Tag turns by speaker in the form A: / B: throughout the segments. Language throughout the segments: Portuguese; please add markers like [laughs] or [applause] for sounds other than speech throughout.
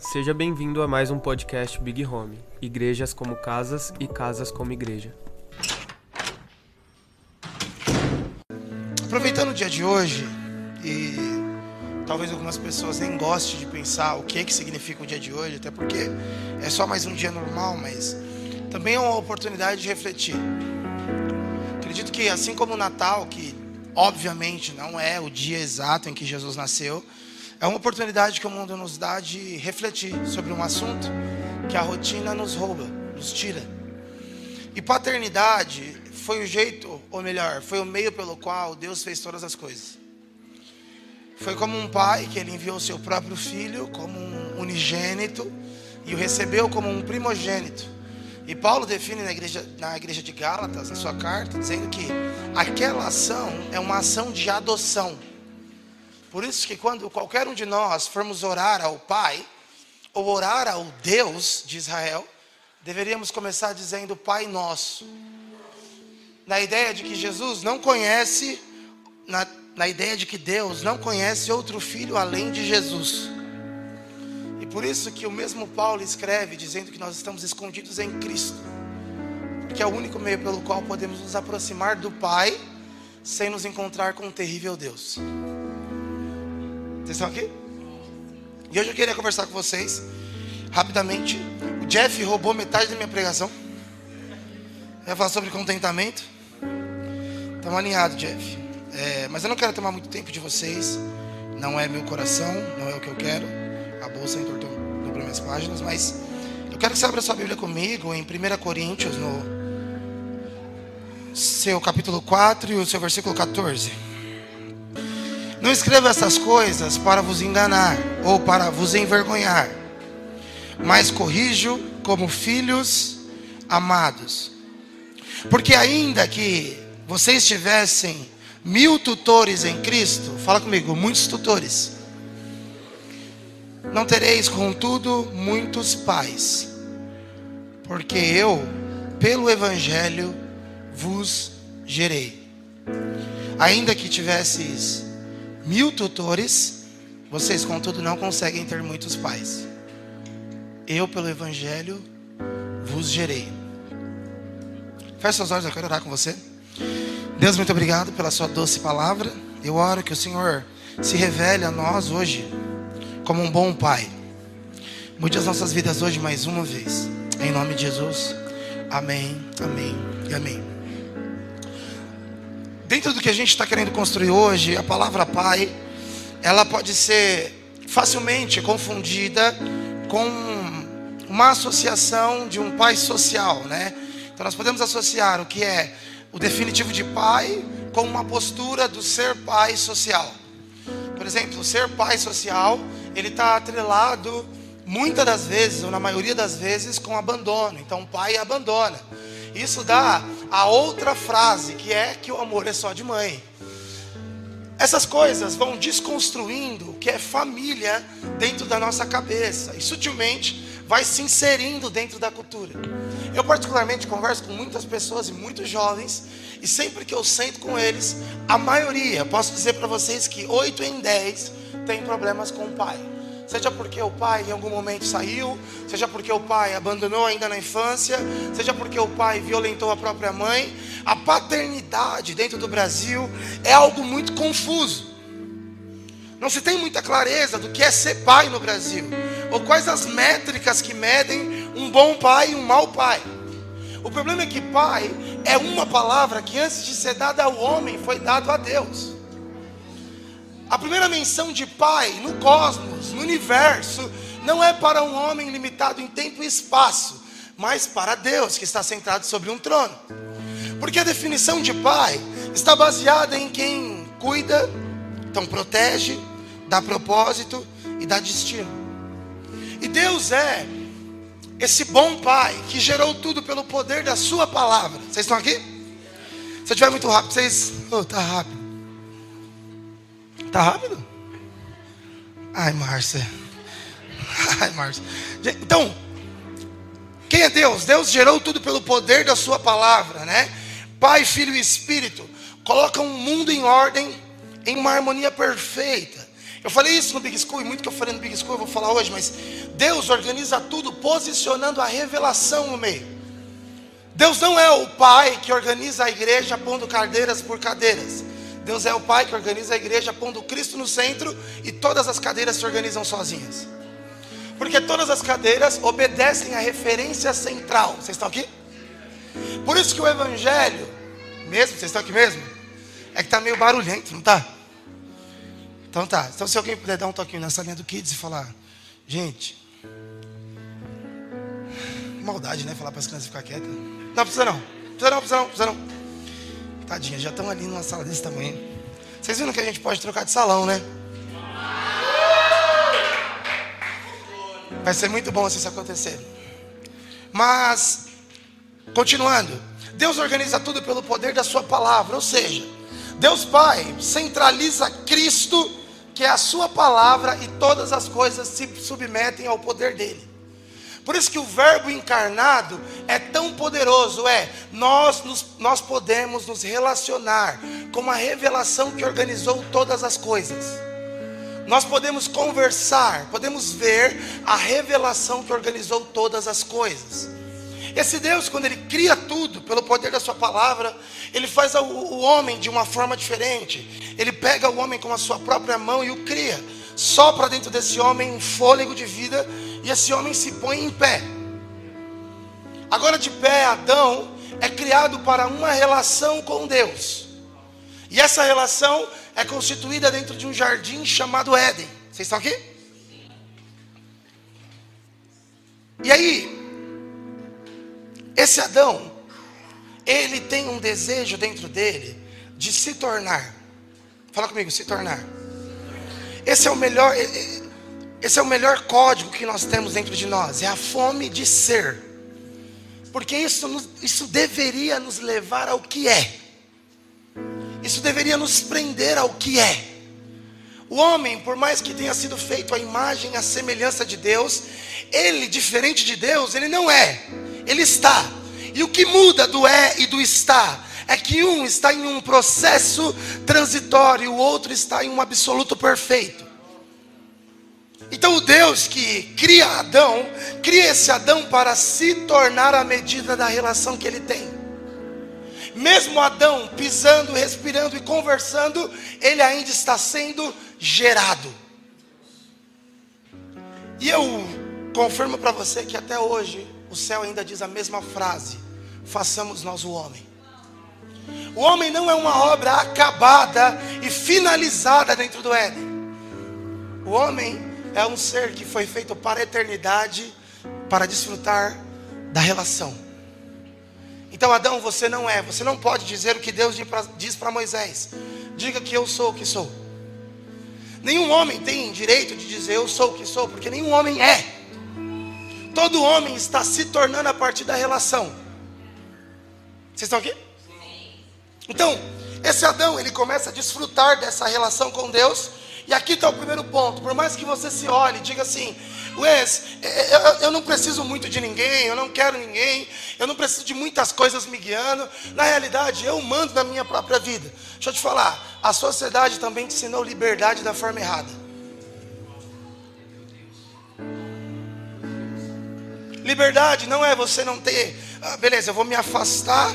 A: Seja bem-vindo a mais um podcast Big Home. Igrejas como casas e casas como igreja.
B: Aproveitando o dia de hoje, e talvez algumas pessoas nem gostem de pensar o que, é que significa o dia de hoje, até porque é só mais um dia normal, mas também é uma oportunidade de refletir. Acredito que assim como o Natal, que obviamente não é o dia exato em que Jesus nasceu, é uma oportunidade que o mundo nos dá de refletir sobre um assunto que a rotina nos rouba, nos tira. E paternidade foi o jeito, ou melhor, foi o meio pelo qual Deus fez todas as coisas. Foi como um pai que ele enviou seu próprio filho como um unigênito e o recebeu como um primogênito. E Paulo define na igreja, na igreja de Gálatas, na sua carta, dizendo que aquela ação é uma ação de adoção. Por isso que quando qualquer um de nós formos orar ao Pai, ou orar ao Deus de Israel, deveríamos começar dizendo Pai Nosso. Na ideia de que Jesus não conhece, na, na ideia de que Deus não conhece outro filho além de Jesus. E por isso que o mesmo Paulo escreve dizendo que nós estamos escondidos em Cristo. Porque é o único meio pelo qual podemos nos aproximar do Pai sem nos encontrar com um terrível Deus. Vocês estão aqui? E hoje eu queria conversar com vocês rapidamente. O Jeff roubou metade da minha pregação. Eu ia falar sobre contentamento. Estamos alinhados, Jeff. É, mas eu não quero tomar muito tempo de vocês. Não é meu coração, não é o que eu quero. A bolsa entortou dobrou minhas páginas, mas eu quero que você abra sua Bíblia comigo em 1 Coríntios, no seu capítulo 4 e o seu versículo 14. Não escreva essas coisas para vos enganar ou para vos envergonhar, mas corrijo como filhos amados. Porque ainda que vocês tivessem mil tutores em Cristo, fala comigo, muitos tutores, não tereis, contudo, muitos pais, porque eu, pelo Evangelho, vos gerei. Ainda que tivesses mil tutores, vocês, contudo, não conseguem ter muitos pais. Eu, pelo Evangelho, vos gerei. Feche seus olhos, eu quero orar com você. Deus, muito obrigado pela sua doce palavra. Eu oro que o Senhor se revele a nós hoje como um bom Pai. Mude as nossas vidas hoje mais uma vez. Em nome de Jesus. Amém, amém e amém. Dentro do que a gente está querendo construir hoje, a palavra pai, ela pode ser facilmente confundida com uma associação de um pai social, né? Então nós podemos associar o que é o definitivo de pai com uma postura do ser pai social. Por exemplo, o ser pai social, ele está atrelado muitas das vezes, ou na maioria das vezes, com abandono. Então o pai abandona. Isso dá a outra frase, que é que o amor é só de mãe. Essas coisas vão desconstruindo o que é família dentro da nossa cabeça e sutilmente vai se inserindo dentro da cultura. Eu particularmente converso com muitas pessoas e muitos jovens e sempre que eu sento com eles, a maioria, posso dizer para vocês que 8 em 10 tem problemas com o pai seja porque o pai em algum momento saiu, seja porque o pai abandonou ainda na infância, seja porque o pai violentou a própria mãe. A paternidade dentro do Brasil é algo muito confuso. Não se tem muita clareza do que é ser pai no Brasil, ou quais as métricas que medem um bom pai e um mau pai. O problema é que pai é uma palavra que antes de ser dada ao homem foi dado a Deus. A primeira menção de Pai no cosmos, no universo, não é para um homem limitado em tempo e espaço, mas para Deus que está sentado sobre um trono. Porque a definição de Pai está baseada em quem cuida, então protege, dá propósito e dá destino. E Deus é esse bom Pai que gerou tudo pelo poder da Sua palavra. Vocês estão aqui? Se eu estiver muito rápido, vocês. Oh, tá rápido. Tá rápido? Ai, Márcia. [laughs] Ai, Márcia. Então, quem é Deus? Deus gerou tudo pelo poder da sua palavra, né? Pai, Filho e Espírito colocam o mundo em ordem, em uma harmonia perfeita. Eu falei isso no Big School, e muito que eu falei no Big School eu vou falar hoje, mas Deus organiza tudo posicionando a revelação no meio. Deus não é o pai que organiza a igreja pondo cadeiras por cadeiras. Deus é o pai que organiza a igreja pondo Cristo no centro e todas as cadeiras se organizam sozinhas. Porque todas as cadeiras obedecem à referência central. Vocês estão aqui? Por isso que o evangelho, mesmo, vocês estão aqui mesmo? É que está meio barulhento, não está? Então tá. Então se alguém puder dar um toquinho nessa linha do Kids e falar, gente, maldade, né? Falar para as crianças ficar quietas. Não precisa não. Precisa não, precisa não, precisa não. Tadinha, já estão ali numa sala desse tamanho. Vocês viram que a gente pode trocar de salão, né? Vai ser muito bom se isso acontecer. Mas, continuando, Deus organiza tudo pelo poder da Sua palavra, ou seja, Deus Pai centraliza Cristo, que é a Sua palavra, e todas as coisas se submetem ao poder dele. Por isso que o Verbo encarnado é tão poderoso, é nós, nos, nós podemos nos relacionar com a revelação que organizou todas as coisas. Nós podemos conversar, podemos ver a revelação que organizou todas as coisas. Esse Deus, quando Ele cria tudo, pelo poder da Sua palavra, Ele faz o, o homem de uma forma diferente. Ele pega o homem com a sua própria mão e o cria. Sopra dentro desse homem um fôlego de vida e esse homem se põe em pé. Agora, de pé, Adão é criado para uma relação com Deus. E essa relação é constituída dentro de um jardim chamado Éden. Vocês estão aqui? E aí, esse Adão, ele tem um desejo dentro dele de se tornar. Fala comigo, se tornar. Esse é o melhor, esse é o melhor código que nós temos dentro de nós, é a fome de ser. Porque isso, isso deveria nos levar ao que é. Isso deveria nos prender ao que é. O homem, por mais que tenha sido feito a imagem, a semelhança de Deus, ele, diferente de Deus, ele não é, ele está. E o que muda do é e do está é que um está em um processo transitório, o outro está em um absoluto perfeito. Então o Deus que cria Adão, cria esse Adão para se tornar a medida da relação que ele tem. Mesmo Adão pisando, respirando e conversando, ele ainda está sendo gerado. E eu confirmo para você que até hoje o céu ainda diz a mesma frase: façamos nós o homem. O homem não é uma obra acabada e finalizada dentro do Éden. O homem é um ser que foi feito para a eternidade, para desfrutar da relação. Então, Adão, você não é, você não pode dizer o que Deus diz para Moisés. Diga que eu sou o que sou. Nenhum homem tem direito de dizer eu sou o que sou, porque nenhum homem é. Todo homem está se tornando a partir da relação. Vocês estão aqui? Então, esse Adão, ele começa a desfrutar dessa relação com Deus. E aqui está o primeiro ponto. Por mais que você se olhe e diga assim, Wes, eu, eu não preciso muito de ninguém, eu não quero ninguém, eu não preciso de muitas coisas me guiando. Na realidade, eu mando na minha própria vida. Deixa eu te falar, a sociedade também te ensinou liberdade da forma errada. Liberdade não é você não ter, ah, beleza, eu vou me afastar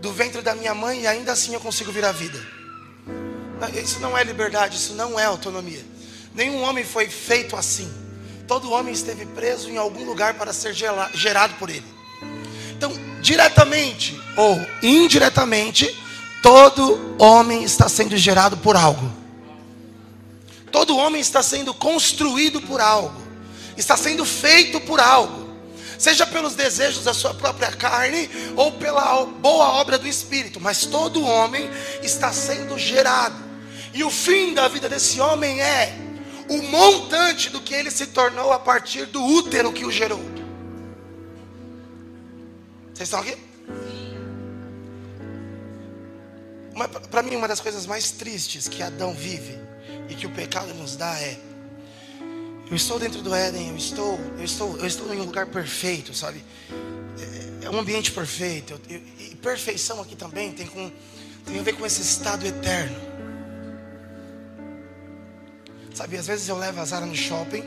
B: do ventre da minha mãe e ainda assim eu consigo vir à vida. Isso não é liberdade, isso não é autonomia. Nenhum homem foi feito assim. Todo homem esteve preso em algum lugar para ser gerado por ele. Então, diretamente ou indiretamente, todo homem está sendo gerado por algo. Todo homem está sendo construído por algo. Está sendo feito por algo seja pelos desejos da sua própria carne ou pela boa obra do Espírito, mas todo homem está sendo gerado, e o fim da vida desse homem é o montante do que ele se tornou a partir do útero que o gerou. Vocês estão aqui? Para mim, uma das coisas mais tristes que Adão vive e que o pecado nos dá é eu estou dentro do Éden, eu estou, eu estou, eu estou em um lugar perfeito, sabe? É, é um ambiente perfeito. E perfeição aqui também tem, com, tem a ver com esse estado eterno. Sabe, às vezes eu levo a Zara no shopping.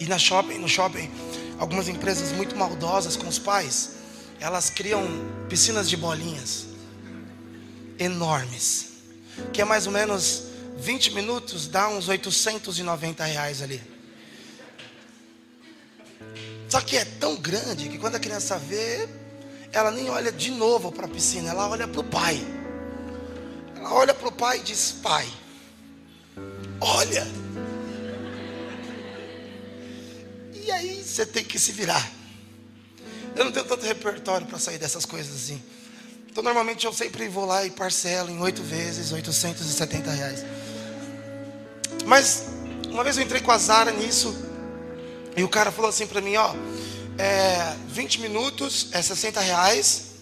B: E na shopping, no shopping, algumas empresas muito maldosas com os pais, elas criam piscinas de bolinhas enormes, que é mais ou menos 20 minutos, dá uns 890 reais ali. Só que é tão grande que quando a criança vê, ela nem olha de novo para a piscina, ela olha para o pai. Ela olha para o pai e diz: Pai, olha. E aí você tem que se virar. Eu não tenho tanto repertório para sair dessas coisas assim. Então normalmente eu sempre vou lá e parcelo em oito vezes, 870 reais. Mas uma vez eu entrei com a Zara nisso, e o cara falou assim para mim, ó, é, 20 minutos é 60 reais.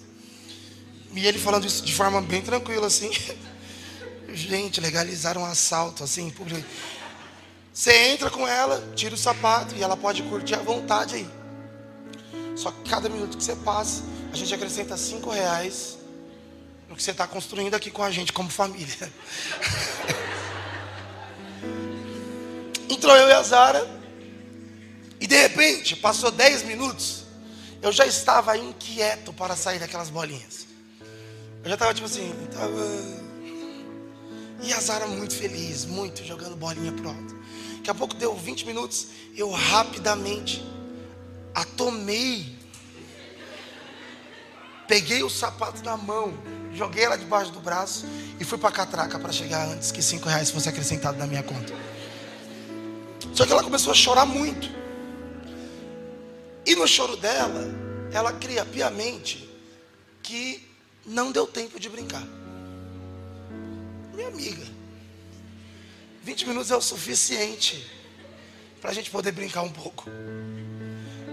B: E ele falando isso de forma bem tranquila, assim. [laughs] Gente, legalizaram um assalto, assim, público. Você entra com ela, tira o sapato e ela pode curtir à vontade aí. Só que cada minuto que você passa, a gente acrescenta cinco reais no que você está construindo aqui com a gente como família. [laughs] Entrou eu e a Zara, e de repente, passou dez minutos, eu já estava inquieto para sair daquelas bolinhas. Eu já estava tipo assim, tava... E a Zara muito feliz, muito, jogando bolinha pro alto. Daqui a pouco deu 20 minutos, eu rapidamente a tomei. Peguei o sapato na mão, joguei ela debaixo do braço e fui para catraca para chegar antes que cinco reais fosse acrescentado na minha conta. Só que ela começou a chorar muito. E no choro dela, ela cria piamente que não deu tempo de brincar. Minha amiga, 20 minutos é o suficiente para a gente poder brincar um pouco.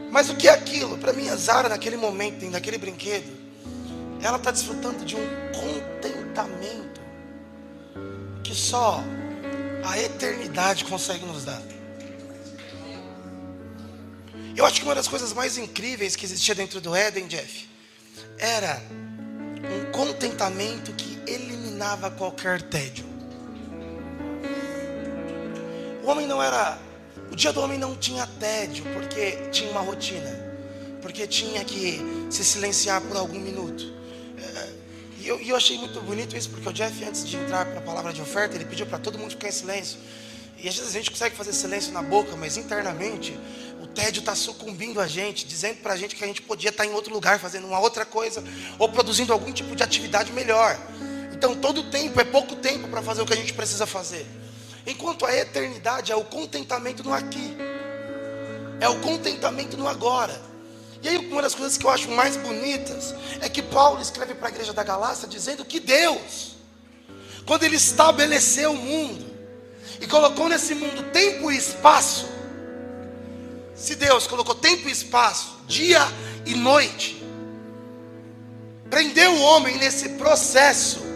B: Mas o que é aquilo? Para mim, a Zara, naquele momento, naquele brinquedo, ela está desfrutando de um contentamento que só a eternidade consegue nos dar. Eu acho que uma das coisas mais incríveis que existia dentro do Éden, Jeff, era um contentamento que eliminava qualquer tédio. O homem não era. O dia do homem não tinha tédio, porque tinha uma rotina, porque tinha que se silenciar por algum minuto. É, e eu, eu achei muito bonito isso, porque o Jeff, antes de entrar para a palavra de oferta, ele pediu para todo mundo ficar em silêncio. E às vezes a gente consegue fazer silêncio na boca, mas internamente o tédio está sucumbindo a gente, dizendo para a gente que a gente podia estar tá em outro lugar, fazendo uma outra coisa, ou produzindo algum tipo de atividade melhor. Então todo tempo é pouco tempo para fazer o que a gente precisa fazer. Enquanto a eternidade é o contentamento no aqui, é o contentamento no agora. E aí uma das coisas que eu acho mais bonitas é que Paulo escreve para a igreja da Galácia dizendo que Deus, quando ele estabeleceu o mundo, e colocou nesse mundo tempo e espaço, se Deus colocou tempo e espaço, dia e noite, prendeu o homem nesse processo,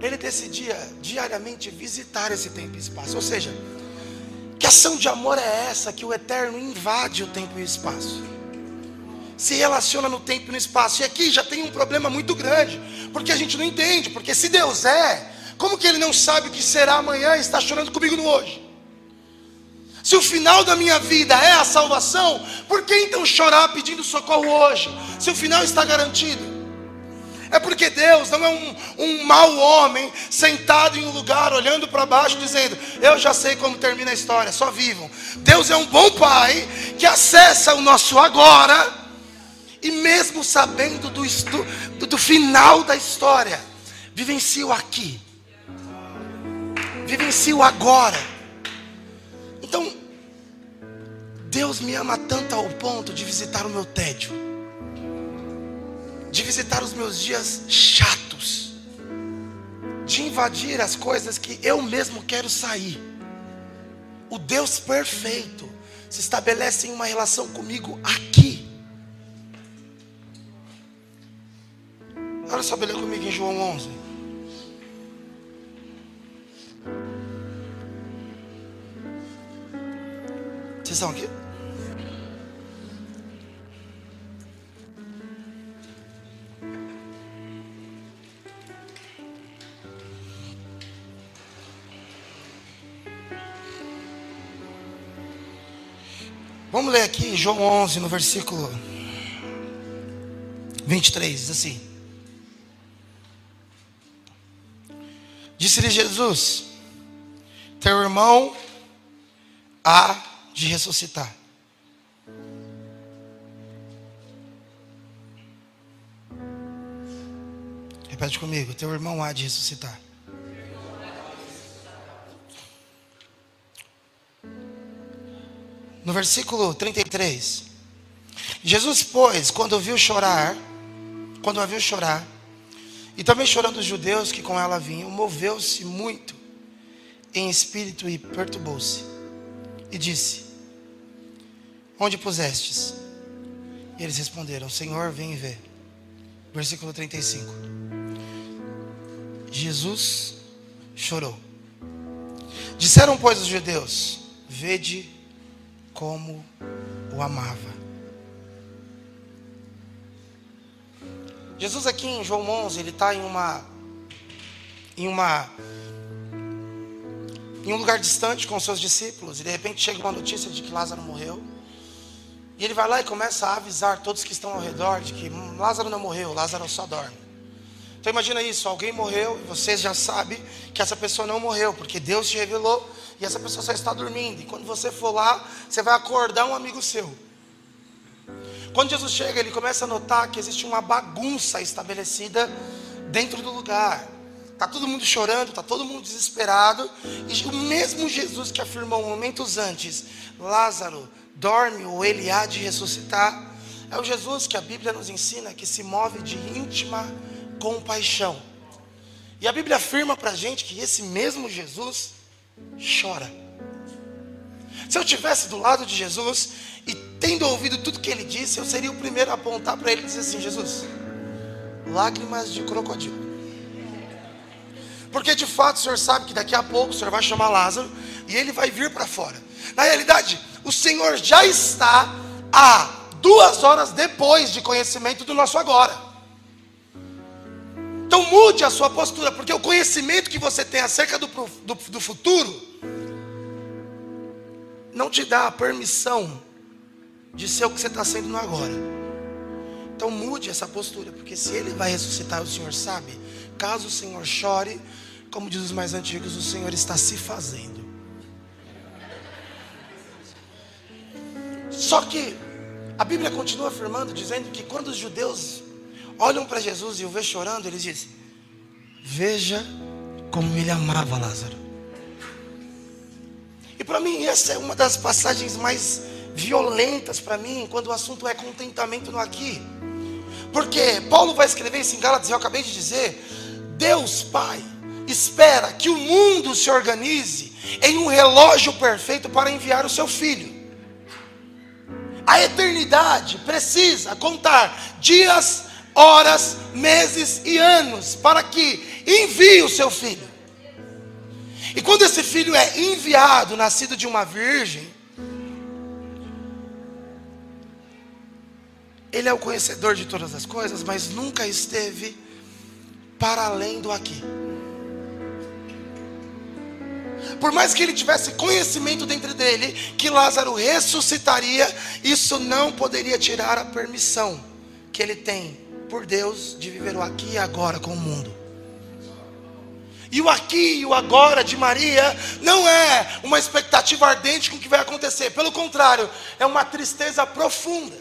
B: ele decidia diariamente visitar esse tempo e espaço. Ou seja, que ação de amor é essa que o eterno invade o tempo e o espaço? Se relaciona no tempo e no espaço. E aqui já tem um problema muito grande, porque a gente não entende, porque se Deus é, como que ele não sabe o que será amanhã e está chorando comigo no hoje? Se o final da minha vida é a salvação, por que então chorar pedindo socorro hoje? Se o final está garantido. É porque Deus não é um, um mau homem sentado em um lugar olhando para baixo dizendo: Eu já sei como termina a história, só vivam. Deus é um bom pai que acessa o nosso agora e, mesmo sabendo do, do, do final da história, vivencia o aqui vivencio agora. Então, Deus me ama tanto ao ponto de visitar o meu tédio, de visitar os meus dias chatos, de invadir as coisas que eu mesmo quero sair. O Deus perfeito se estabelece em uma relação comigo aqui. Olha só, beleza comigo em João 11. Vocês estão aqui? Vamos ler aqui João 11, no versículo 23, diz assim: Disse-lhe Jesus: Teu irmão há de ressuscitar. Repete comigo: Teu irmão há de ressuscitar. No versículo 33, Jesus, pois, quando viu chorar, quando a viu chorar, e também chorando os judeus que com ela vinham, moveu-se muito em espírito e perturbou-se. E disse: Onde pusestes? E eles responderam: Senhor, vem e vê. Versículo 35. Jesus chorou. Disseram, pois, os judeus: Vede como o amava. Jesus aqui em João 11, ele está em uma em uma em um lugar distante com seus discípulos e de repente chega uma notícia de que Lázaro morreu. E ele vai lá e começa a avisar todos que estão ao redor de que hum, Lázaro não morreu, Lázaro só dorme. Então imagina isso, alguém morreu e vocês já sabem que essa pessoa não morreu, porque Deus te revelou e essa pessoa só está dormindo. E quando você for lá, você vai acordar um amigo seu. Quando Jesus chega, ele começa a notar que existe uma bagunça estabelecida dentro do lugar. Está todo mundo chorando, está todo mundo desesperado. E o mesmo Jesus que afirmou momentos antes: Lázaro dorme ou ele há de ressuscitar. É o Jesus que a Bíblia nos ensina que se move de íntima compaixão. E a Bíblia afirma para a gente que esse mesmo Jesus chora. Se eu tivesse do lado de Jesus e tendo ouvido tudo que ele disse, eu seria o primeiro a apontar para ele e dizer assim: Jesus, lágrimas de crocodilo. Porque de fato o Senhor sabe que daqui a pouco o Senhor vai chamar Lázaro e ele vai vir para fora. Na realidade, o Senhor já está a duas horas depois de conhecimento do nosso agora. Então mude a sua postura, porque o conhecimento que você tem acerca do, do, do futuro não te dá a permissão de ser o que você está sendo no agora. Então mude essa postura, porque se ele vai ressuscitar, o Senhor sabe. Caso o Senhor chore, como diz os mais antigos, o Senhor está se fazendo. Só que a Bíblia continua afirmando, dizendo que quando os judeus olham para Jesus e o vê chorando, eles dizem: Veja como ele amava Lázaro. E para mim, essa é uma das passagens mais violentas para mim, quando o assunto é contentamento no aqui. Porque Paulo vai escrever isso em Gálatas, eu acabei de dizer: Deus Pai espera que o mundo se organize em um relógio perfeito para enviar o seu filho. A eternidade precisa contar dias, horas, meses e anos para que envie o seu filho. E quando esse filho é enviado, nascido de uma virgem, ele é o conhecedor de todas as coisas, mas nunca esteve para além do aqui. Por mais que ele tivesse conhecimento dentro dele que Lázaro ressuscitaria, isso não poderia tirar a permissão que ele tem por Deus de viver o aqui e agora com o mundo. E o aqui e o agora de Maria não é uma expectativa ardente com o que vai acontecer, pelo contrário, é uma tristeza profunda.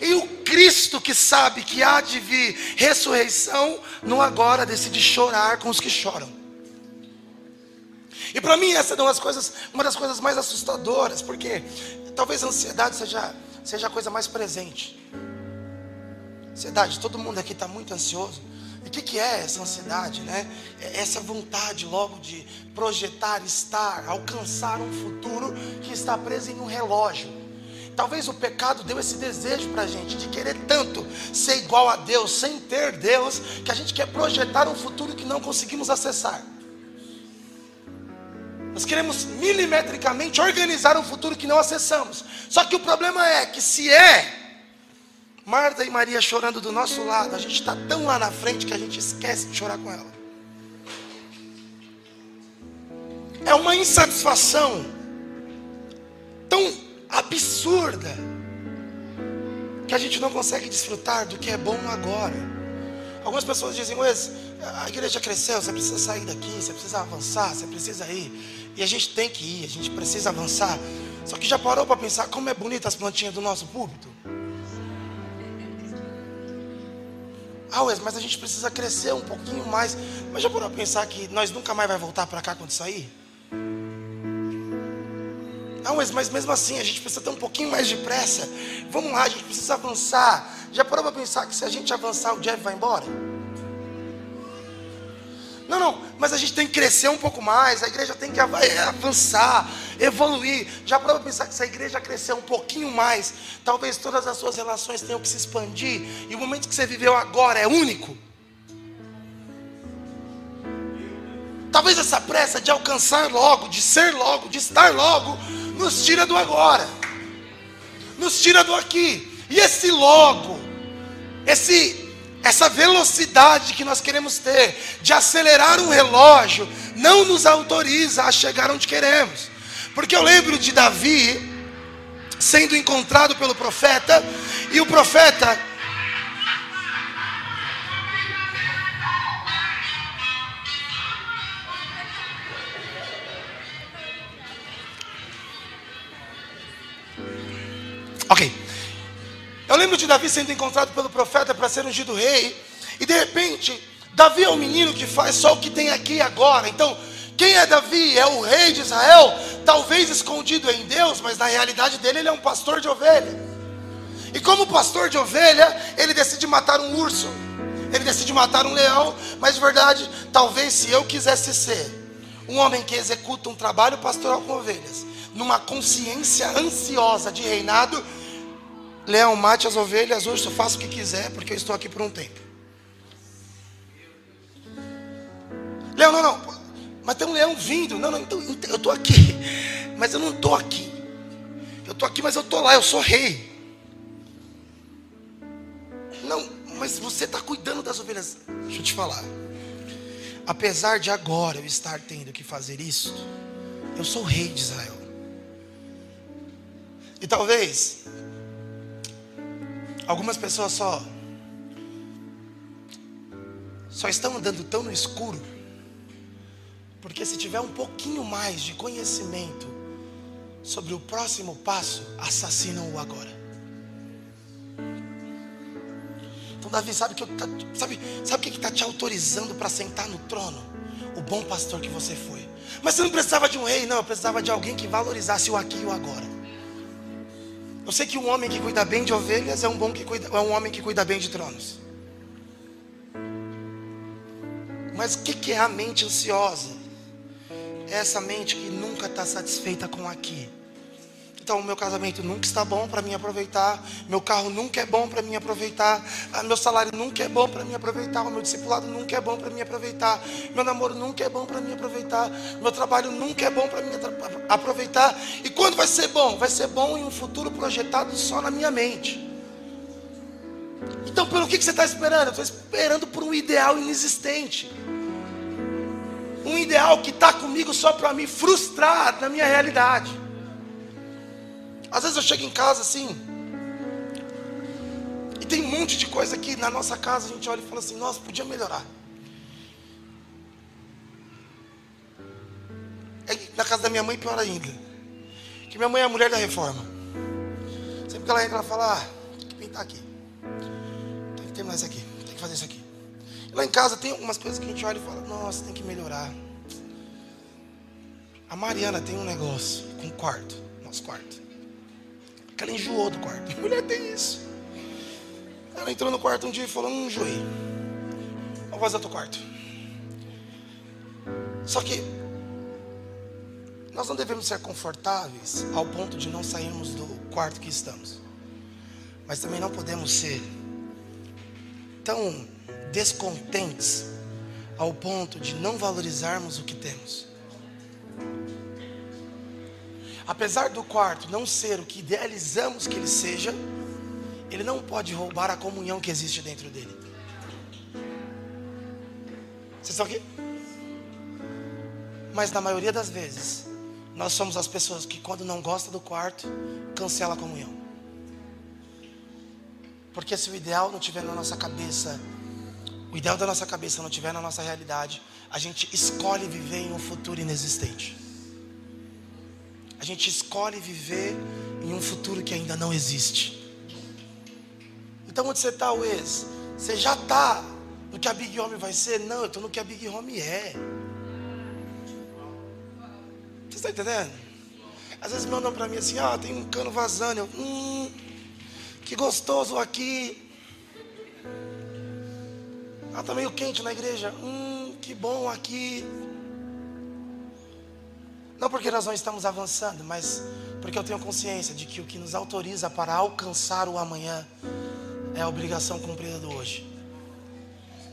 B: E o Cristo que sabe que há de vir ressurreição, no agora decide chorar com os que choram. E para mim essa é uma das coisas, uma das coisas mais assustadoras, porque talvez a ansiedade seja, seja a coisa mais presente. Ansiedade, todo mundo aqui está muito ansioso. E o que, que, é essa ansiedade, né? É essa vontade logo de projetar, estar, alcançar um futuro que está preso em um relógio. Talvez o pecado deu esse desejo para a gente de querer tanto ser igual a Deus, sem ter Deus, que a gente quer projetar um futuro que não conseguimos acessar. Nós queremos milimetricamente organizar um futuro que não acessamos. Só que o problema é que se é Marta e Maria chorando do nosso lado, a gente está tão lá na frente que a gente esquece de chorar com ela. É uma insatisfação tão absurda que a gente não consegue desfrutar do que é bom agora. Algumas pessoas dizem, Wes, a igreja cresceu, você precisa sair daqui, você precisa avançar, você precisa ir. E a gente tem que ir, a gente precisa avançar. Só que já parou para pensar como é bonita as plantinhas do nosso púlpito? Ah, Wes, mas a gente precisa crescer um pouquinho mais. Mas já parou para pensar que nós nunca mais vai voltar para cá quando sair? Não, mas, mas mesmo assim, a gente precisa ter um pouquinho mais de pressa. Vamos lá, a gente precisa avançar. Já parou para pensar que se a gente avançar, o Jeff vai embora? Não, não, mas a gente tem que crescer um pouco mais, a igreja tem que avançar, evoluir. Já para pensar que se a igreja crescer um pouquinho mais, talvez todas as suas relações tenham que se expandir, e o momento que você viveu agora é único? Talvez essa pressa de alcançar logo, de ser logo, de estar logo, nos tira do agora, nos tira do aqui. E esse logo, esse essa velocidade que nós queremos ter de acelerar um relógio não nos autoriza a chegar onde queremos. Porque eu lembro de Davi sendo encontrado pelo profeta e o profeta Eu lembro de Davi sendo encontrado pelo profeta para ser ungido rei. E de repente, Davi é um menino que faz só o que tem aqui agora. Então, quem é Davi? É o rei de Israel, talvez escondido em Deus, mas na realidade dele ele é um pastor de ovelha. E como pastor de ovelha, ele decide matar um urso, ele decide matar um leão, mas de verdade, talvez se eu quisesse ser um homem que executa um trabalho pastoral com ovelhas, numa consciência ansiosa de reinado, leão, mate as ovelhas, urso, faça o que quiser, porque eu estou aqui por um tempo. Leão, não, não, mas tem um leão vindo. Não, não, então eu estou [laughs] aqui, mas eu não estou aqui. Eu estou aqui, mas eu estou lá, eu sou rei. Não, mas você está cuidando das ovelhas. Deixa eu te falar. Apesar de agora eu estar tendo que fazer isso, eu sou rei de Israel. E talvez algumas pessoas só só estão andando tão no escuro porque se tiver um pouquinho mais de conhecimento sobre o próximo passo, assassinam-o agora. Então Davi sabe que tá, sabe sabe o que está te autorizando para sentar no trono? O bom pastor que você foi. Mas você não precisava de um rei, não. Eu precisava de alguém que valorizasse o aqui e o agora. Eu sei que um homem que cuida bem de ovelhas é um, bom que cuida, é um homem que cuida bem de tronos. Mas o que, que é a mente ansiosa? É essa mente que nunca está satisfeita com aqui. Então, meu casamento nunca está bom para mim aproveitar, meu carro nunca é bom para mim aproveitar, ah, meu salário nunca é bom para mim aproveitar, o meu discipulado nunca é bom para mim aproveitar, meu namoro nunca é bom para mim aproveitar, meu trabalho nunca é bom para mim aproveitar. E quando vai ser bom? Vai ser bom em um futuro projetado só na minha mente. Então, pelo que você está esperando? Estou esperando por um ideal inexistente. Um ideal que está comigo só para me frustrar na minha realidade. Às vezes eu chego em casa assim, e tem um monte de coisa que na nossa casa a gente olha e fala assim: nossa, podia melhorar. É na casa da minha mãe, pior ainda. Que minha mãe é a mulher da reforma. Sempre que ela entra, ela fala: ah, tem que pintar aqui, tem que terminar isso aqui, tem que fazer isso aqui. E lá em casa tem algumas coisas que a gente olha e fala: nossa, tem que melhorar. A Mariana tem um negócio com o quarto, nosso quarto que ela enjoou do quarto. Mulher tem isso. Ela entrou no quarto um dia e falou: Não enjoei. Vou fazer outro quarto. Só que nós não devemos ser confortáveis ao ponto de não sairmos do quarto que estamos. Mas também não podemos ser tão descontentes ao ponto de não valorizarmos o que temos. Apesar do quarto não ser o que idealizamos que ele seja, ele não pode roubar a comunhão que existe dentro dele. Vocês estão aqui? Mas na maioria das vezes, Nós somos as pessoas que, quando não gosta do quarto, cancela a comunhão. Porque se o ideal não tiver na nossa cabeça, o ideal da nossa cabeça não tiver na nossa realidade, a gente escolhe viver em um futuro inexistente. A gente escolhe viver em um futuro que ainda não existe. Então onde você está, Wes? Você já está no que a Big Home vai ser? Não, eu estou no que a Big Home é. Você está entendendo? Às vezes mandam para mim assim, ah, tem um cano vazando. Eu, hum, que gostoso aqui. Ah, tá meio quente na igreja. Hum, que bom aqui. Não porque nós não estamos avançando, mas porque eu tenho consciência de que o que nos autoriza para alcançar o amanhã é a obrigação cumprida do hoje.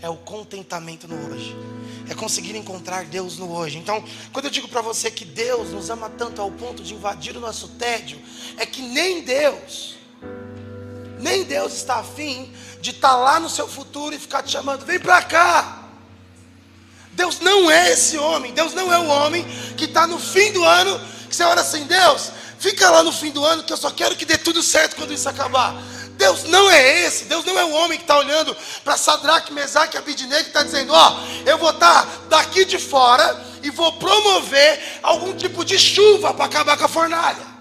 B: É o contentamento no hoje. É conseguir encontrar Deus no hoje. Então, quando eu digo para você que Deus nos ama tanto ao ponto de invadir o nosso tédio, é que nem Deus, nem Deus está afim de estar tá lá no seu futuro e ficar te chamando, vem para cá. Deus não é esse homem. Deus não é o homem que está no fim do ano, que você ora assim, Deus, fica lá no fim do ano que eu só quero que dê tudo certo quando isso acabar. Deus não é esse, Deus não é o homem que está olhando para Sadraque, Mesaque e Abidnego e está dizendo, ó, oh, eu vou estar tá daqui de fora e vou promover algum tipo de chuva para acabar com a fornalha.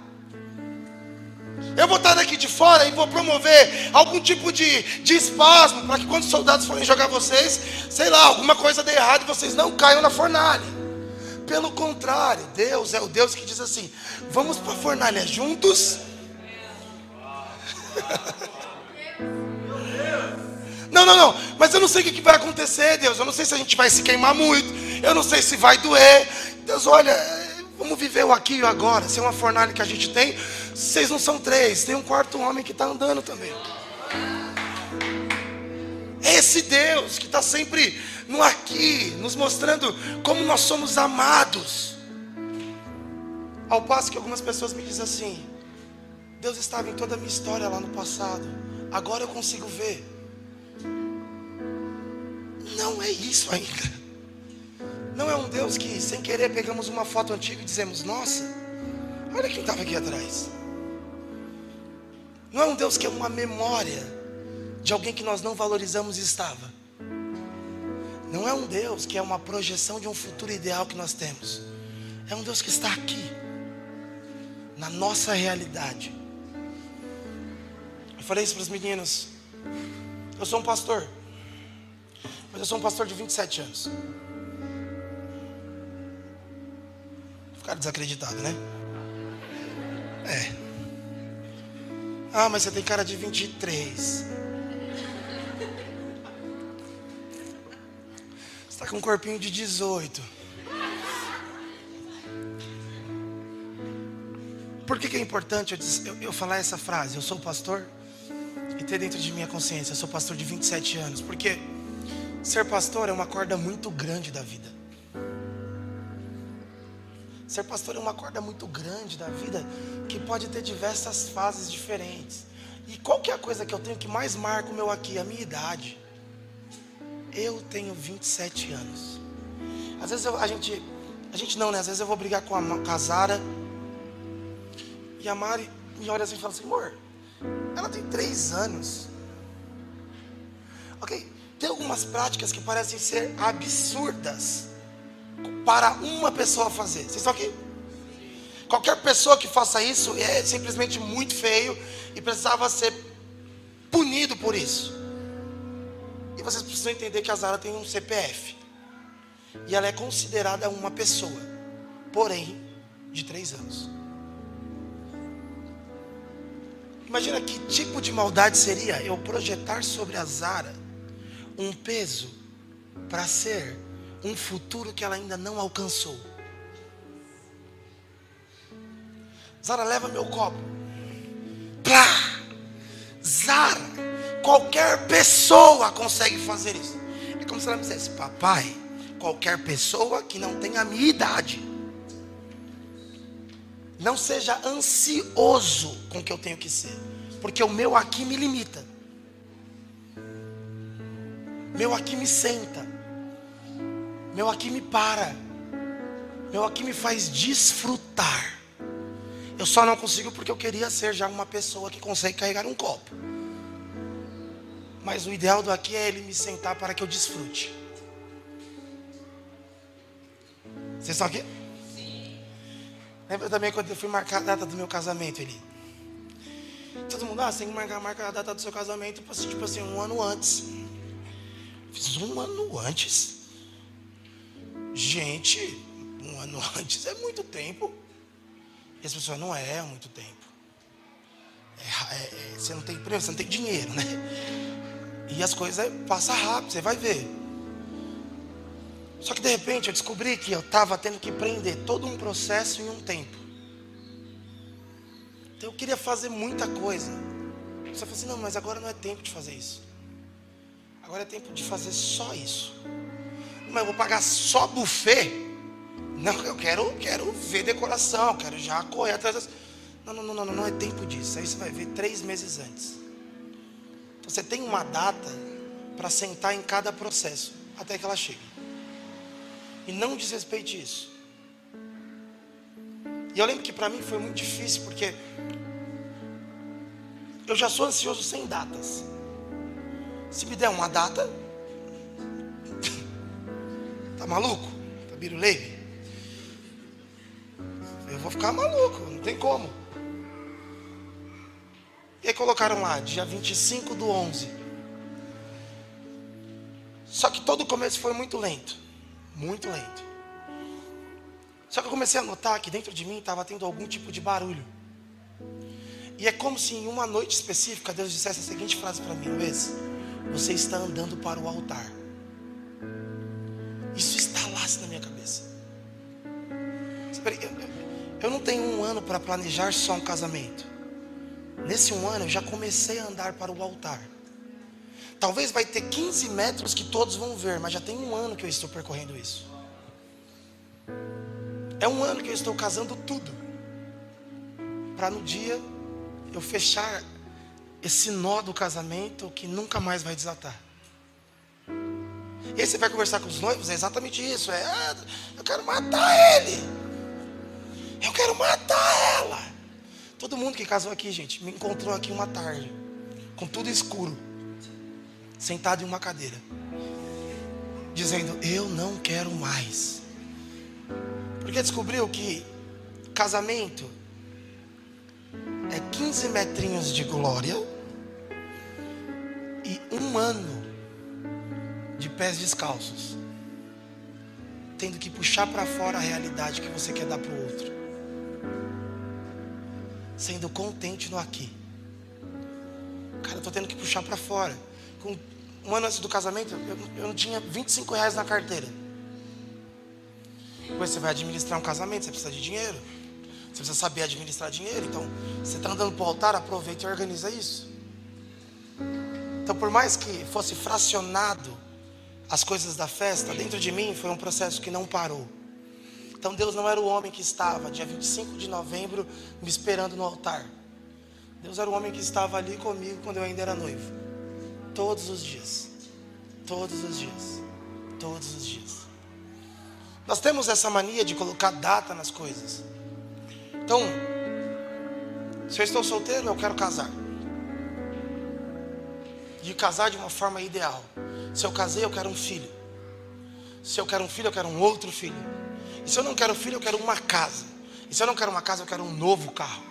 B: Eu vou estar daqui de fora e vou promover algum tipo de, de espasmo para que quando os soldados forem jogar vocês, sei lá, alguma coisa dê errado e vocês não caiam na fornalha. Pelo contrário, Deus é o Deus que diz assim: vamos para a fornalha juntos. [laughs] Não, não, não. Mas eu não sei o que vai acontecer, Deus. Eu não sei se a gente vai se queimar muito. Eu não sei se vai doer. Deus, olha, vamos viver o aqui e o agora. Se é uma fornalha que a gente tem, vocês não são três. Tem um quarto homem que está andando também. Esse Deus que está sempre no aqui, nos mostrando como nós somos amados. Ao passo que algumas pessoas me dizem assim: Deus estava em toda a minha história lá no passado. Agora eu consigo ver. Não é isso ainda. Não é um Deus que, sem querer, pegamos uma foto antiga e dizemos: Nossa, olha quem estava aqui atrás. Não é um Deus que é uma memória de alguém que nós não valorizamos e estava. Não é um Deus que é uma projeção de um futuro ideal que nós temos. É um Deus que está aqui, na nossa realidade. Eu falei isso para os meninos. Eu sou um pastor. Mas eu sou um pastor de 27 anos. Ficaram desacreditados, né? É. Ah, mas você tem cara de 23. Você está com um corpinho de 18. Por que, que é importante eu, eu, eu falar essa frase? Eu sou pastor? e ter dentro de minha consciência, eu sou pastor de 27 anos, porque ser pastor é uma corda muito grande da vida. Ser pastor é uma corda muito grande da vida que pode ter diversas fases diferentes. E qual que é a coisa que eu tenho que mais marca o meu aqui? A minha idade. Eu tenho 27 anos. Às vezes eu, a gente, a gente não, né? Às vezes eu vou brigar com a, com a Zara e a Mari me olha assim e fala assim, amor, ela tem três anos. Ok? Tem algumas práticas que parecem ser absurdas para uma pessoa fazer. Vocês estão aqui? Qualquer pessoa que faça isso é simplesmente muito feio e precisava ser punido por isso. E vocês precisam entender que a Zara tem um CPF. E ela é considerada uma pessoa, porém, de três anos. Imagina que tipo de maldade seria eu projetar sobre a Zara um peso para ser um futuro que ela ainda não alcançou. Zara, leva meu copo. Plá! Zara, qualquer pessoa consegue fazer isso. É como se ela me dissesse, papai, qualquer pessoa que não tenha a minha idade não seja ansioso com o que eu tenho que ser, porque o meu aqui me limita. Meu aqui me senta. Meu aqui me para. Meu, aqui me faz desfrutar. Eu só não consigo porque eu queria ser já uma pessoa que consegue carregar um copo. Mas o ideal do aqui é ele me sentar para que eu desfrute. Vocês estão aqui? Sim. Lembra também quando eu fui marcar a data do meu casamento ali? Todo mundo, ah, você tem que marcar, marcar a data do seu casamento, tipo assim, tipo assim, um ano antes. Fiz um ano antes. Gente, um ano [laughs] antes é muito tempo. E as pessoas, não é, é muito tempo. É, é, é, você não tem você não tem dinheiro, né? E as coisas passam rápido, você vai ver. Só que de repente eu descobri que eu estava tendo que prender todo um processo em um tempo. Então eu queria fazer muita coisa. Você falou assim: não, mas agora não é tempo de fazer isso. Agora é tempo de fazer só isso. Mas eu vou pagar só buffet? Não, eu quero, quero ver decoração, quero já correr atrás das. Não, não, não, não, não é tempo disso. Aí você vai ver três meses antes. Então você tem uma data para sentar em cada processo até que ela chegue. E não desrespeite isso. E eu lembro que para mim foi muito difícil, porque eu já sou ansioso sem datas. Se me der uma data, tá maluco? Tá biruleibe? Eu vou ficar maluco, não tem como. E aí colocaram lá, dia 25 do 11. Só que todo o começo foi muito lento. Muito lento. Só que eu comecei a notar que dentro de mim estava tendo algum tipo de barulho. E é como se em uma noite específica Deus dissesse a seguinte frase para mim: Luiz, você está andando para o altar. Isso estalasse na minha cabeça. Eu não tenho um ano para planejar só um casamento. Nesse um ano eu já comecei a andar para o altar. Talvez vai ter 15 metros que todos vão ver, mas já tem um ano que eu estou percorrendo isso. É um ano que eu estou casando tudo. Para no dia eu fechar esse nó do casamento que nunca mais vai desatar. E aí você vai conversar com os noivos, é exatamente isso. É, ah, eu quero matar ele. Eu quero matar ela. Todo mundo que casou aqui, gente, me encontrou aqui uma tarde, com tudo escuro sentado em uma cadeira, dizendo: Eu não quero mais. Porque descobriu que casamento é 15 metrinhos de glória e um ano de pés descalços, tendo que puxar para fora a realidade que você quer dar para o outro, sendo contente no aqui. Cara, eu estou tendo que puxar para fora. Com um ano antes do casamento, eu, eu não tinha 25 reais na carteira. Depois você vai administrar um casamento, você precisa de dinheiro. Você precisa saber administrar dinheiro. Então, você está andando para o altar, aproveita e organiza isso. Então, por mais que fosse fracionado as coisas da festa, dentro de mim foi um processo que não parou. Então, Deus não era o homem que estava, dia 25 de novembro, me esperando no altar. Deus era o homem que estava ali comigo quando eu ainda era noivo. Todos os dias. Todos os dias. Todos os dias. Nós temos essa mania de colocar data nas coisas. Então, se eu estou solteiro, eu quero casar. De casar de uma forma ideal. Se eu casei, eu quero um filho. Se eu quero um filho, eu quero um outro filho. E se eu não quero filho, eu quero uma casa. E se eu não quero uma casa, eu quero um novo carro.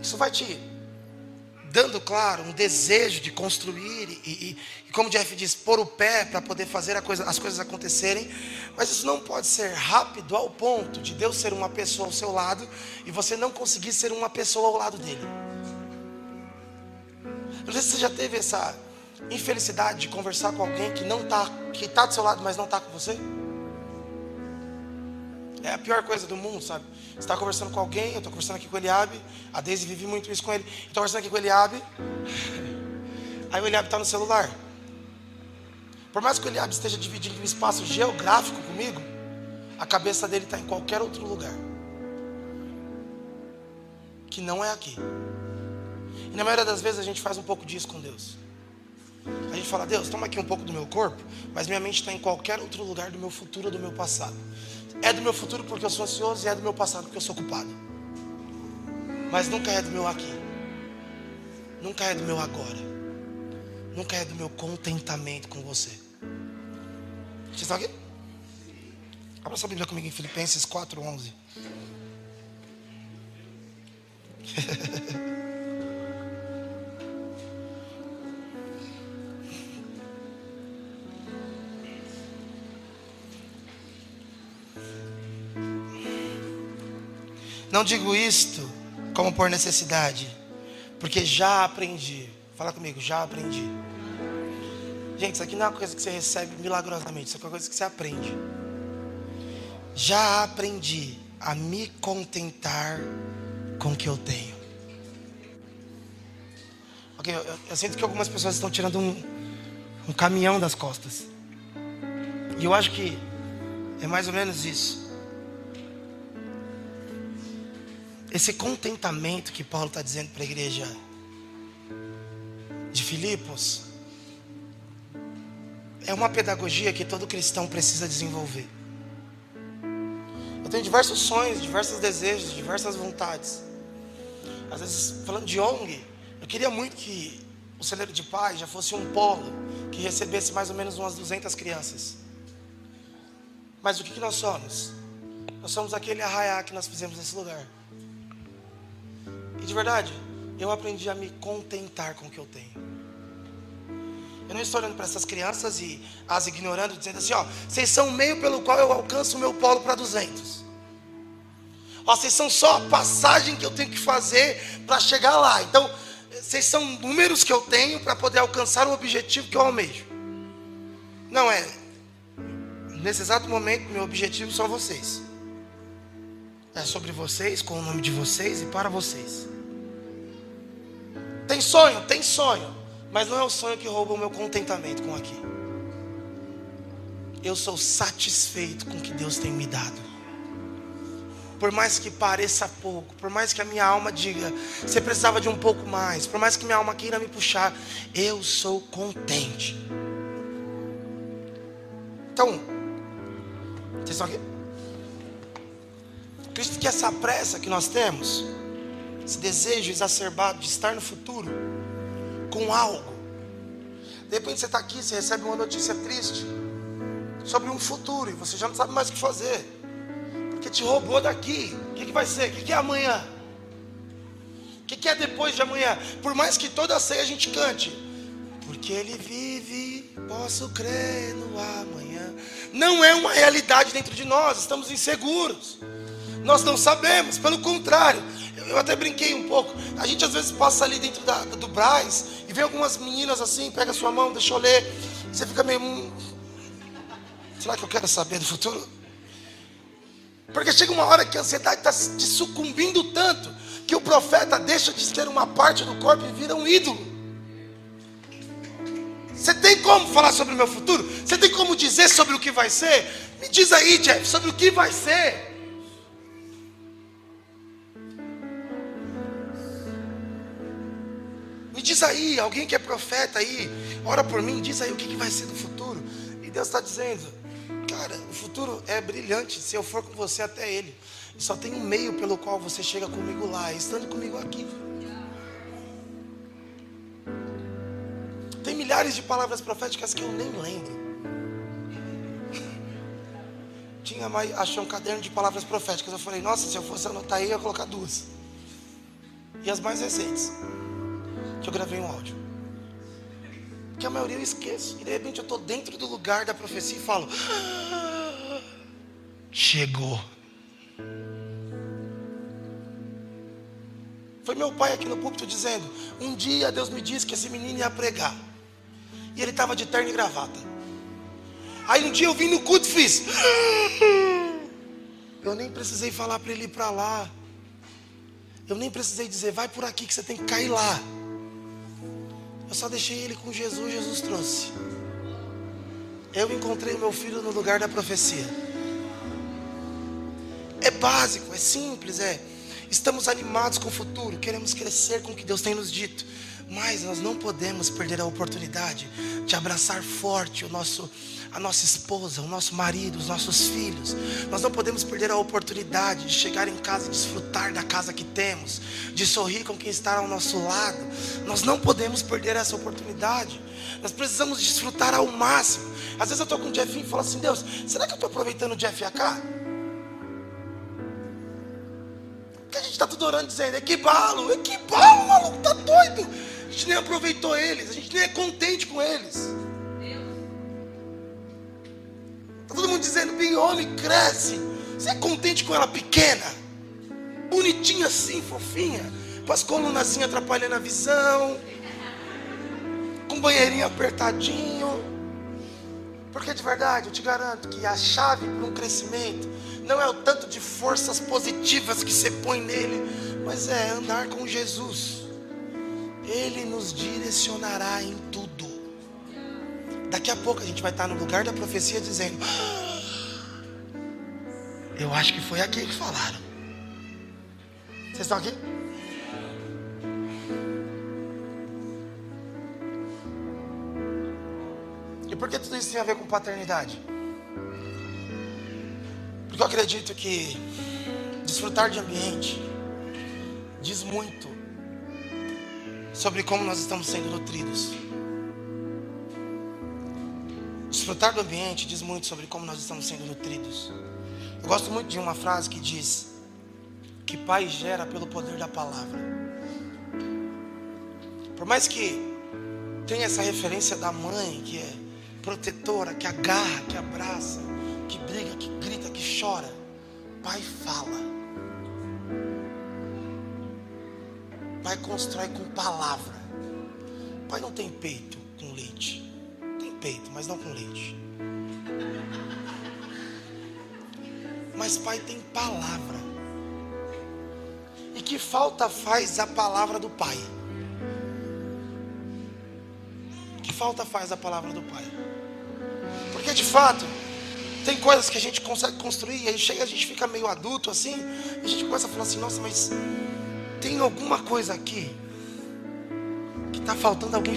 B: Isso vai te dando, claro, um desejo de construir e, e, e como Jeff diz, pôr o pé para poder fazer coisa, as coisas acontecerem. Mas isso não pode ser rápido ao ponto de Deus ser uma pessoa ao seu lado e você não conseguir ser uma pessoa ao lado dele. Não sei se você já teve essa infelicidade de conversar com alguém que não está, que está do seu lado, mas não está com você. É a pior coisa do mundo, sabe? Você está conversando com alguém, eu estou conversando aqui com o Eliabe, a Deise vive muito isso com ele. Estou conversando aqui com o Eliabe, [laughs] aí o Eliabe está no celular. Por mais que o Eliabe esteja dividindo um espaço geográfico comigo, a cabeça dele está em qualquer outro lugar. Que não é aqui. E na maioria das vezes a gente faz um pouco disso com Deus. A gente fala, Deus, toma aqui um pouco do meu corpo, mas minha mente está em qualquer outro lugar do meu futuro do meu passado. É do meu futuro porque eu sou ansioso e é do meu passado porque eu sou ocupado. Mas nunca é do meu aqui. Nunca é do meu agora. Nunca é do meu contentamento com você. Vocês estão aqui? Abra sua Bíblia comigo em Filipenses 4:11. [laughs] Não digo isto como por necessidade, porque já aprendi. Fala comigo, já aprendi. Gente, isso aqui não é uma coisa que você recebe milagrosamente, isso aqui é uma coisa que você aprende. Já aprendi a me contentar com o que eu tenho. Ok, eu, eu, eu sinto que algumas pessoas estão tirando um, um caminhão das costas. E eu acho que é mais ou menos isso. Esse contentamento que Paulo está dizendo para a igreja de Filipos é uma pedagogia que todo cristão precisa desenvolver. Eu tenho diversos sonhos, diversos desejos, diversas vontades. Às vezes, falando de ONG, eu queria muito que o celeiro de paz já fosse um polo que recebesse mais ou menos umas 200 crianças. Mas o que, nós somos? Nós somos aquele arraiá que nós fizemos nesse lugar. E de verdade, eu aprendi a me contentar com o que eu tenho. Eu não estou olhando para essas crianças e as ignorando, dizendo assim: ó, vocês são o meio pelo qual eu alcanço o meu polo para 200. Ó, vocês são só a passagem que eu tenho que fazer para chegar lá. Então, vocês são números que eu tenho para poder alcançar o objetivo que eu almejo. Não é. Nesse exato momento, meu objetivo são vocês. É sobre vocês, com o nome de vocês e para vocês. Tem sonho? Tem sonho. Mas não é o sonho que rouba o meu contentamento com aqui. Eu sou satisfeito com o que Deus tem me dado. Por mais que pareça pouco, por mais que a minha alma diga, você precisava de um pouco mais, por mais que minha alma queira me puxar, eu sou contente. Então, vocês estão aqui? Acredito que essa pressa que nós temos, esse desejo exacerbado de estar no futuro com algo. De repente você está aqui, você recebe uma notícia triste sobre um futuro e você já não sabe mais o que fazer, porque te roubou daqui. O que, que vai ser? O que, que é amanhã? O que, que é depois de amanhã? Por mais que toda ceia a gente cante, porque Ele vive, posso crer no amanhã. Não é uma realidade dentro de nós, estamos inseguros. Nós não sabemos, pelo contrário, eu até brinquei um pouco. A gente às vezes passa ali dentro da, do Braz e vê algumas meninas assim, pega sua mão, deixa eu ler. Você fica meio. Hum, será que eu quero saber do futuro? Porque chega uma hora que a ansiedade está te sucumbindo tanto que o profeta deixa de ser uma parte do corpo e vira um ídolo. Você tem como falar sobre o meu futuro? Você tem como dizer sobre o que vai ser? Me diz aí, Jeff, sobre o que vai ser. Me diz aí, alguém que é profeta aí, ora por mim, diz aí o que, que vai ser do futuro. E Deus está dizendo, cara, o futuro é brilhante se eu for com você até ele. Só tem um meio pelo qual você chega comigo lá, estando comigo aqui. Tem milhares de palavras proféticas que eu nem lembro. [laughs] Tinha mais, achei um caderno de palavras proféticas. Eu falei, nossa, se eu fosse anotar aí, eu ia colocar duas. E as mais recentes que eu gravei um áudio. Que a maioria eu esqueço. E de repente eu estou dentro do lugar da profecia e falo: ah, Chegou. Foi meu pai aqui no púlpito dizendo: Um dia Deus me disse que esse menino ia pregar. E ele estava de terno e gravata. Aí um dia eu vim no culto e fiz. Eu nem precisei falar para ele ir para lá. Eu nem precisei dizer, vai por aqui que você tem que cair lá. Eu só deixei ele com Jesus, Jesus trouxe. Eu encontrei meu filho no lugar da profecia. É básico, é simples, é. Estamos animados com o futuro, queremos crescer com o que Deus tem nos dito. Mas nós não podemos perder a oportunidade de abraçar forte o nosso, a nossa esposa, o nosso marido, os nossos filhos. Nós não podemos perder a oportunidade de chegar em casa e desfrutar da casa que temos, de sorrir com quem está ao nosso lado. Nós não podemos perder essa oportunidade. Nós precisamos desfrutar ao máximo. Às vezes eu estou com o Jeff e falo assim: Deus, será que eu estou aproveitando o Jeff AK? Porque a gente está tudo orando dizendo: equibalo, equibalo, maluco, tá doido. A gente nem aproveitou eles, a gente nem é contente com eles. Está todo mundo dizendo: bem homem, cresce. Você é contente com ela pequena? Bonitinha assim, fofinha. Com as colunazinhas atrapalhando a visão. Com banheirinho apertadinho. Porque de verdade, eu te garanto que a chave para um crescimento não é o tanto de forças positivas que você põe nele, mas é andar com Jesus. Ele nos direcionará em tudo. Daqui a pouco a gente vai estar no lugar da profecia dizendo: ah, Eu acho que foi aqui que falaram. Vocês estão aqui? E por que tudo isso tem a ver com paternidade? Porque eu acredito que desfrutar de ambiente diz muito sobre como nós estamos sendo nutridos. Desfrutar do ambiente diz muito sobre como nós estamos sendo nutridos. Eu gosto muito de uma frase que diz que pai gera pelo poder da palavra. Por mais que tenha essa referência da mãe, que é protetora, que agarra, que abraça, que briga, que grita, que chora, pai fala. Pai constrói com palavra. Pai não tem peito com leite. Peito, mas não com leite. Mas pai tem palavra. E que falta faz a palavra do pai? Que falta faz a palavra do pai? Porque de fato, tem coisas que a gente consegue construir, e aí chega, a gente fica meio adulto assim, e a gente começa a falar assim, nossa, mas tem alguma coisa aqui que está faltando alguém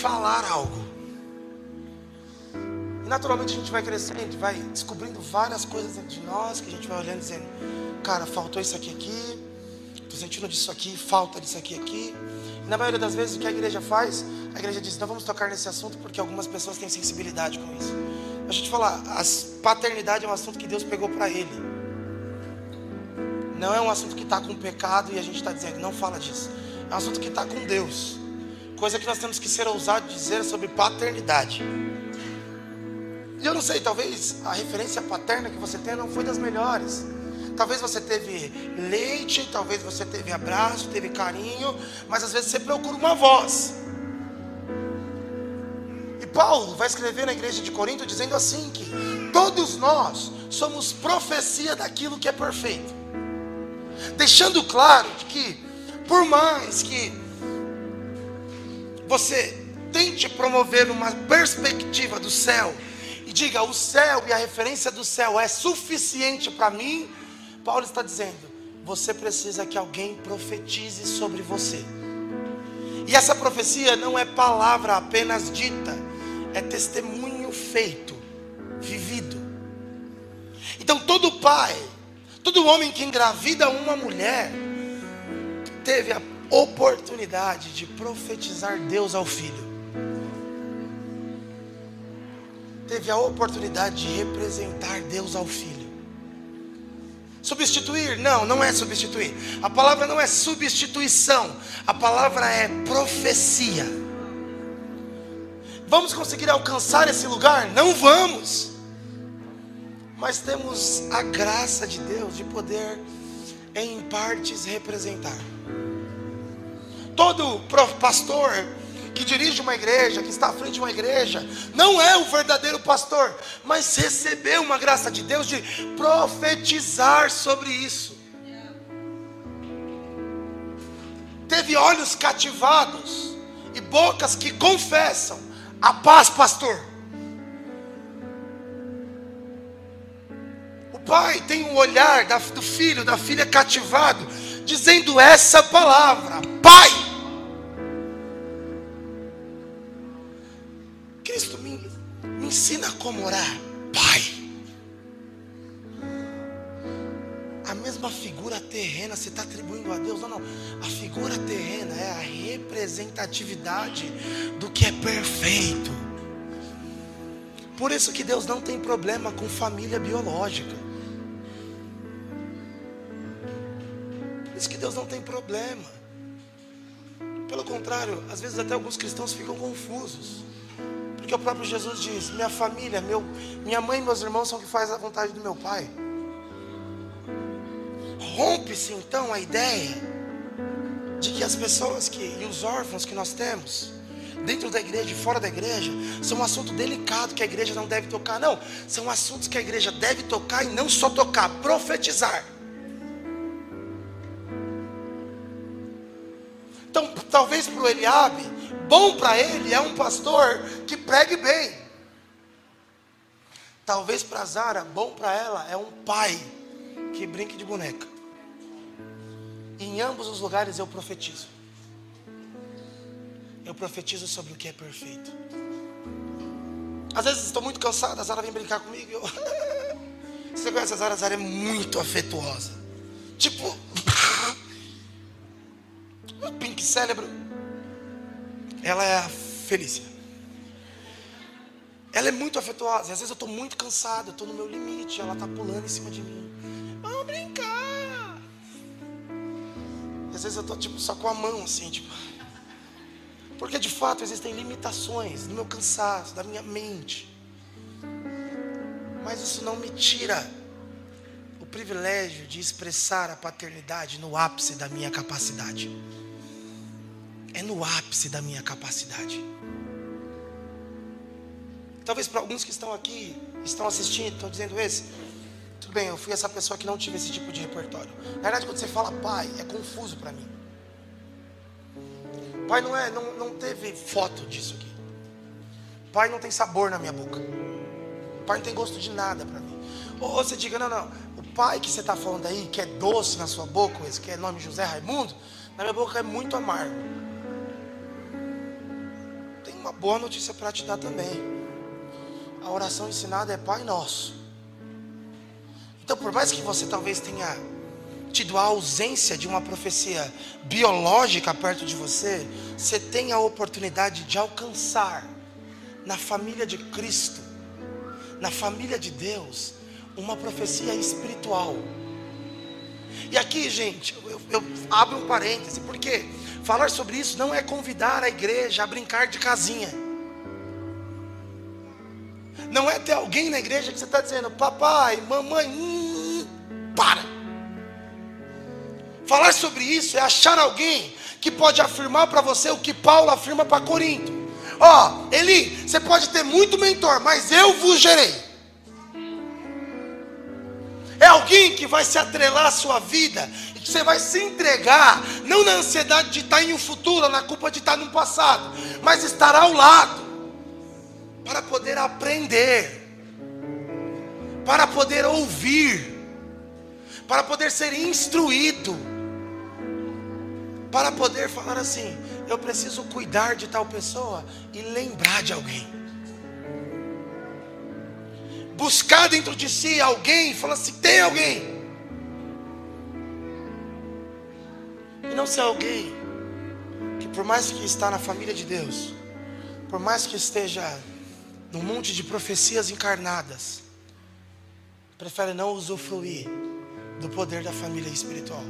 B: falar algo. E naturalmente a gente vai crescendo, vai descobrindo várias coisas dentro de nós que a gente vai olhando dizendo, cara, faltou isso aqui aqui, estou sentindo disso aqui, falta disso aqui aqui. E na maioria das vezes o que a igreja faz, a igreja diz, não vamos tocar nesse assunto porque algumas pessoas têm sensibilidade com isso. A gente fala, a paternidade é um assunto que Deus pegou para ele. Não é um assunto que está com pecado e a gente está dizendo, não fala disso. É um assunto que está com Deus. Coisa que nós temos que ser ousados dizer sobre paternidade. E eu não sei, talvez a referência paterna que você tem não foi das melhores. Talvez você teve leite, talvez você teve abraço, teve carinho, mas às vezes você procura uma voz. E Paulo vai escrever na igreja de Corinto dizendo assim que todos nós somos profecia daquilo que é perfeito deixando claro que, por mais que você tente promover uma perspectiva do céu, diga, o céu e a referência do céu é suficiente para mim, Paulo está dizendo, você precisa que alguém profetize sobre você. E essa profecia não é palavra apenas dita, é testemunho feito, vivido. Então todo pai Todo homem que engravida uma mulher teve a oportunidade de profetizar Deus ao filho. Teve a oportunidade de representar Deus ao filho. Substituir? Não, não é substituir. A palavra não é substituição. A palavra é profecia. Vamos conseguir alcançar esse lugar? Não vamos mas temos a graça de Deus de poder, em partes, representar. Todo pastor que dirige uma igreja, que está à frente de uma igreja, não é o verdadeiro pastor, mas recebeu uma graça de Deus de profetizar sobre isso. Teve olhos cativados e bocas que confessam: a paz, pastor. pai tem um olhar do filho, da filha cativado, dizendo essa palavra: Pai. Me, me ensina como orar. Pai. A mesma figura terrena você está atribuindo a Deus. Não, não. A figura terrena é a representatividade do que é perfeito. Por isso que Deus não tem problema com família biológica. Por isso que Deus não tem problema. Pelo contrário, às vezes até alguns cristãos ficam confusos. Porque o próprio Jesus diz: Minha família, meu, minha mãe e meus irmãos são que faz a vontade do meu Pai. Rompe-se então a ideia de que as pessoas que, e os órfãos que nós temos, dentro da igreja e fora da igreja, são um assunto delicado que a igreja não deve tocar. Não, são assuntos que a igreja deve tocar e não só tocar, profetizar. Então, talvez para o Eliabe, bom para ele é um pastor que pregue bem. Talvez para Zara, bom para ela é um pai que brinque de boneca. Em ambos os lugares eu profetizo. Eu profetizo sobre o que é perfeito. Às vezes estou muito cansado, a Zara vem brincar comigo. Eu... [laughs] Você conhece a Zara? A Zara é muito afetuosa. Tipo, [laughs] pink cérebro. Ela é a Felícia. Ela é muito afetuosa. Às vezes eu estou muito cansado, eu estou no meu limite. Ela está pulando em cima de mim. Vamos brincar. Às vezes eu estou tipo, só com a mão assim, tipo. Porque de fato existem limitações no meu cansaço, da minha mente. Mas isso não me tira o privilégio de expressar a paternidade no ápice da minha capacidade. É no ápice da minha capacidade. Talvez para alguns que estão aqui, estão assistindo, estão dizendo esse. Tudo bem, eu fui essa pessoa que não tive esse tipo de repertório. Na verdade, quando você fala pai, é confuso para mim. Pai não é, não, não teve foto disso aqui. Pai não tem sabor na minha boca. Pai não tem gosto de nada para mim. Ou você diga, não, não. O pai que você está falando aí, que é doce na sua boca, esse que é nome José Raimundo, na minha boca é muito amargo. Tem uma boa notícia para te dar também. A oração ensinada é Pai Nosso. Então, por mais que você talvez tenha tido a ausência de uma profecia biológica perto de você, você tem a oportunidade de alcançar na família de Cristo, na família de Deus, uma profecia espiritual. E aqui, gente, eu, eu abro um parêntese, porque falar sobre isso não é convidar a igreja a brincar de casinha. Não é ter alguém na igreja que você está dizendo, papai, mamãe, hum, para. Falar sobre isso é achar alguém que pode afirmar para você o que Paulo afirma para Corinto. Ó, oh, Eli, você pode ter muito mentor, mas eu vos gerei. É alguém que vai se atrelar à sua vida e que você vai se entregar, não na ansiedade de estar em um futuro, na culpa de estar no passado, mas estar ao lado para poder aprender, para poder ouvir, para poder ser instruído para poder falar assim: eu preciso cuidar de tal pessoa e lembrar de alguém. Buscar dentro de si alguém, falar assim: tem alguém. E não ser alguém que, por mais que está na família de Deus, por mais que esteja num monte de profecias encarnadas, prefere não usufruir do poder da família espiritual.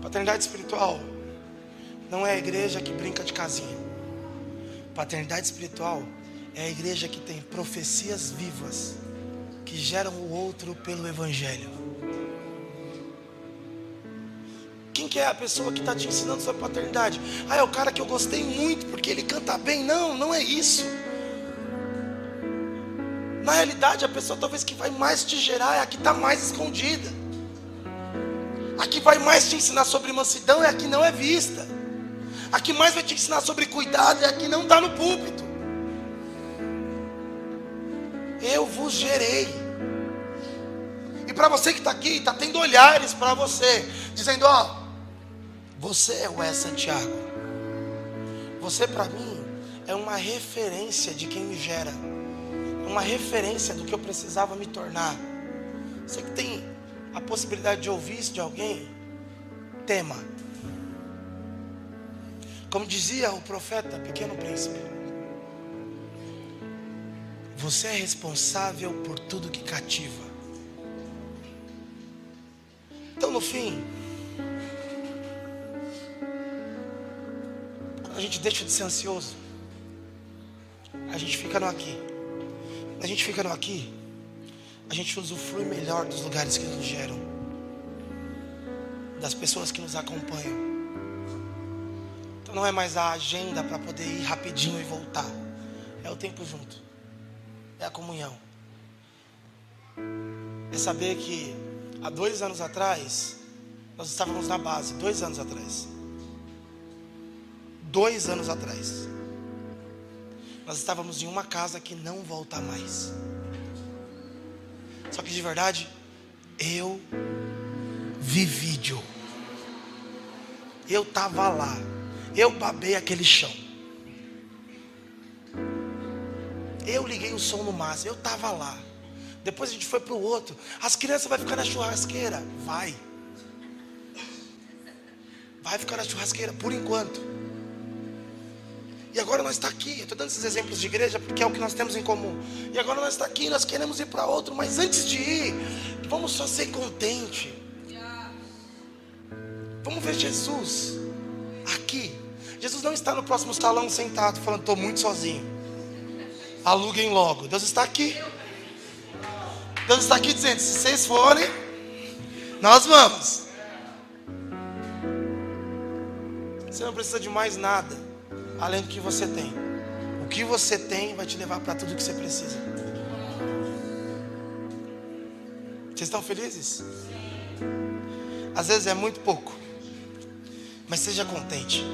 B: Paternidade espiritual não é a igreja que brinca de casinha. Paternidade espiritual é a igreja que tem profecias vivas que geram o outro pelo Evangelho. Que é a pessoa que está te ensinando sobre paternidade? Ah, é o cara que eu gostei muito porque ele canta bem. Não, não é isso. Na realidade, a pessoa talvez que vai mais te gerar é a que está mais escondida. A que vai mais te ensinar sobre mansidão é a que não é vista. A que mais vai te ensinar sobre cuidado é a que não está no púlpito. Eu vos gerei. E para você que está aqui, está tendo olhares para você, dizendo: Ó, você é o é Santiago. Você para mim é uma referência de quem me gera, é uma referência do que eu precisava me tornar. Você que tem a possibilidade de ouvir isso de alguém, tema. Como dizia o profeta, pequeno príncipe, você é responsável por tudo que cativa. Então, no fim, a gente deixa de ser ansioso, a gente fica no aqui. A gente fica no aqui, a gente usufrui melhor dos lugares que nos geram, das pessoas que nos acompanham. Então não é mais a agenda para poder ir rapidinho e voltar, é o tempo junto, é a comunhão, é saber que há dois anos atrás nós estávamos na base, dois anos atrás, dois anos atrás, nós estávamos em uma casa que não volta mais. Só que de verdade, eu vi vídeo. Eu estava lá. Eu babei aquele chão. Eu liguei o som no máximo. Eu estava lá. Depois a gente foi para o outro. As crianças vão ficar na churrasqueira. Vai. Vai ficar na churrasqueira por enquanto. E agora nós está aqui. Eu estou dando esses exemplos de igreja porque é o que nós temos em comum. E agora nós está aqui, nós queremos ir para outro, mas antes de ir, vamos só ser contente. Vamos ver Jesus aqui. Jesus não está no próximo salão sentado falando, estou muito sozinho. Aluguem logo. Deus está aqui. Deus está aqui dizendo: se vocês forem, nós vamos. Você não precisa de mais nada além do que você tem. O que você tem vai te levar para tudo que você precisa. Vocês estão felizes? Às vezes é muito pouco, mas seja contente.